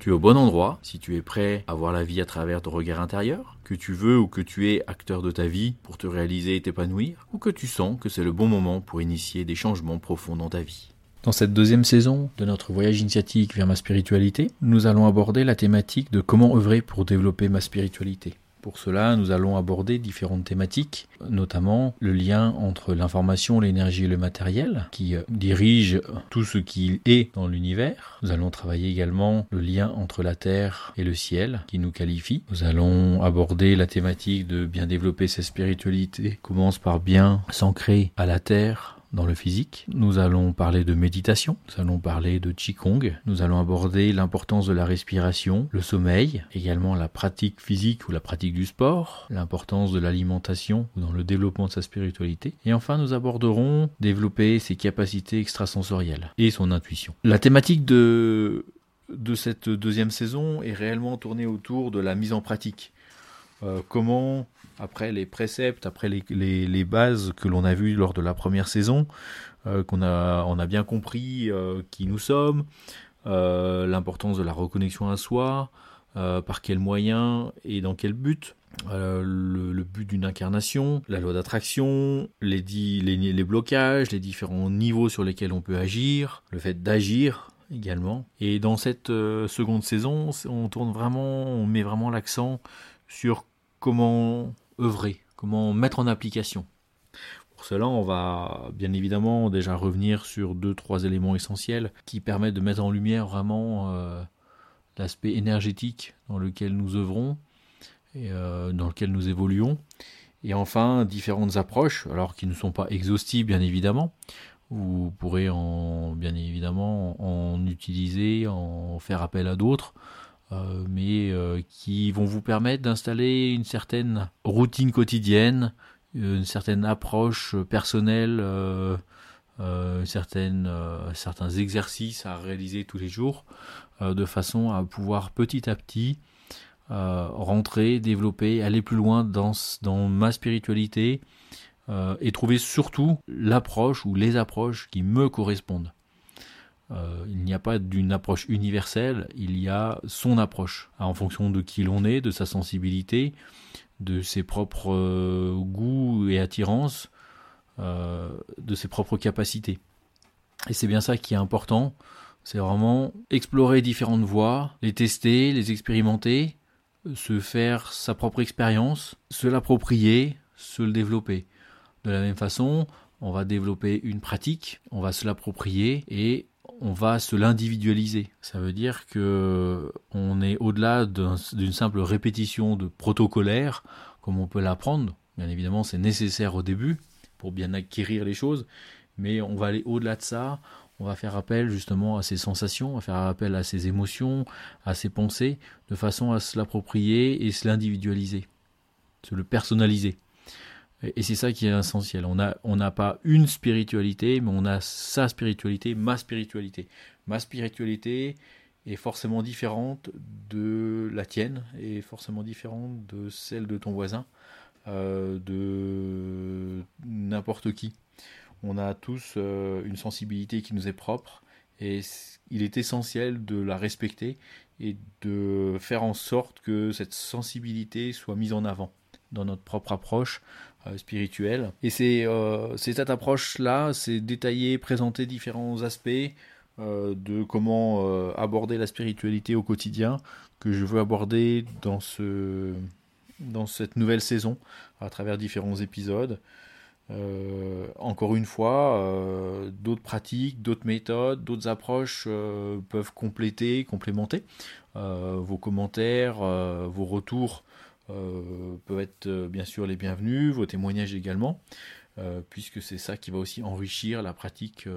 Tu es au bon endroit si tu es prêt à voir la vie à travers ton regard intérieur, que tu veux ou que tu es acteur de ta vie pour te réaliser et t'épanouir, ou que tu sens que c'est le bon moment pour initier des changements profonds dans ta vie. Dans cette deuxième saison de notre voyage initiatique vers ma spiritualité, nous allons aborder la thématique de comment œuvrer pour développer ma spiritualité. Pour cela, nous allons aborder différentes thématiques, notamment le lien entre l'information, l'énergie et le matériel, qui euh, dirige tout ce qui est dans l'univers. Nous allons travailler également le lien entre la Terre et le ciel, qui nous qualifie. Nous allons aborder la thématique de bien développer sa spiritualité, commence par bien s'ancrer à la Terre, dans le physique. Nous allons parler de méditation, nous allons parler de Qigong, nous allons aborder l'importance de la respiration, le sommeil, également la pratique physique ou la pratique du sport, l'importance de l'alimentation dans le développement de sa spiritualité. Et enfin, nous aborderons développer ses capacités extrasensorielles et son intuition. La thématique de de cette deuxième saison est réellement tournée autour de la mise en pratique. Euh, comment après les préceptes, après les, bases que l'on a vues lors de la première saison, euh, qu'on a, on a bien compris euh, qui nous sommes, l'importance de la reconnexion à soi, par quels moyens et dans quel but. Le, but d'une incarnation, la loi d'attraction, les, les, les blocages, les différents niveaux sur lesquels on peut agir, le fait d'agir également. Et dans cette seconde saison, on tourne vraiment, on met vraiment l'accent sur comment œuvrer, comment mettre en application. Pour cela, on va bien évidemment déjà revenir sur deux, trois éléments essentiels qui permettent de mettre en lumière vraiment euh, l'aspect énergétique dans lequel nous œuvrons et euh, dans lequel nous évoluons. Et enfin, différentes approches, alors qui ne sont pas exhaustives bien évidemment. Vous pourrez en, bien évidemment en utiliser, en faire appel à d'autres euh, mais euh, qui vont vous permettre d'installer une certaine routine quotidienne, une certaine approche personnelle, euh, certains exercices à réaliser tous les jours, de façon à pouvoir petit à petit rentrer, développer, aller plus loin dans, dans ma spiritualité et trouver surtout l'approche ou les approches qui me correspondent. Euh, il n'y a pas d'une approche universelle, il y a son approche, en fonction de qui l'on est, de sa sensibilité, de ses propres euh, goûts et attirances, euh, de ses propres capacités. Et c'est bien ça qui est important, c'est vraiment explorer différentes voies, les tester, les expérimenter, se faire sa propre expérience, se l'approprier, se le développer. De la même façon, on va développer une pratique, on va se l'approprier et on va se l'individualiser. Ça veut dire que on est au-delà d'une simple répétition de protocolaire, comme on peut l'apprendre. Bien évidemment, c'est nécessaire au début pour bien acquérir les choses, mais on va aller au-delà de ça. On va faire appel justement à ses sensations, on va faire appel à ses émotions, à ses pensées, de façon à se l'approprier et se l'individualiser, se le personnaliser. Et c'est ça qui est essentiel. On n'a on pas une spiritualité, mais on a sa spiritualité, ma spiritualité. Ma spiritualité est forcément différente de la tienne, et forcément différente de celle de ton voisin, euh, de n'importe qui. On a tous euh, une sensibilité qui nous est propre, et il est essentiel de la respecter et de faire en sorte que cette sensibilité soit mise en avant dans notre propre approche euh, spirituelle. Et euh, c'est cette approche-là, c'est détailler, présenter différents aspects euh, de comment aborder la spiritualité au quotidien que je veux aborder dans, ce, dans cette nouvelle saison à travers différents épisodes. encore une fois, d'autres pratiques, d'autres méthodes, d'autres approches peuvent compléter, complémenter vos commentaires, vos retours peuvent être euh, bien sûr les bienvenus, vos témoignages également, euh, puisque c'est ça qui va aussi enrichir la pratique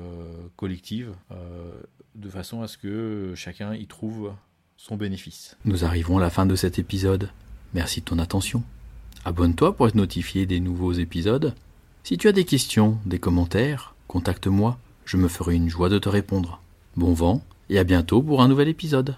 collective, de façon à ce que chacun y trouve son bénéfice. Nous arrivons à la fin de cet épisode. Merci de ton attention. Abonne-toi pour être notifié des nouveaux épisodes. Si tu as des questions, des commentaires, contacte-moi je me ferai une joie de te répondre. Bon vent et à bientôt pour un nouvel épisode.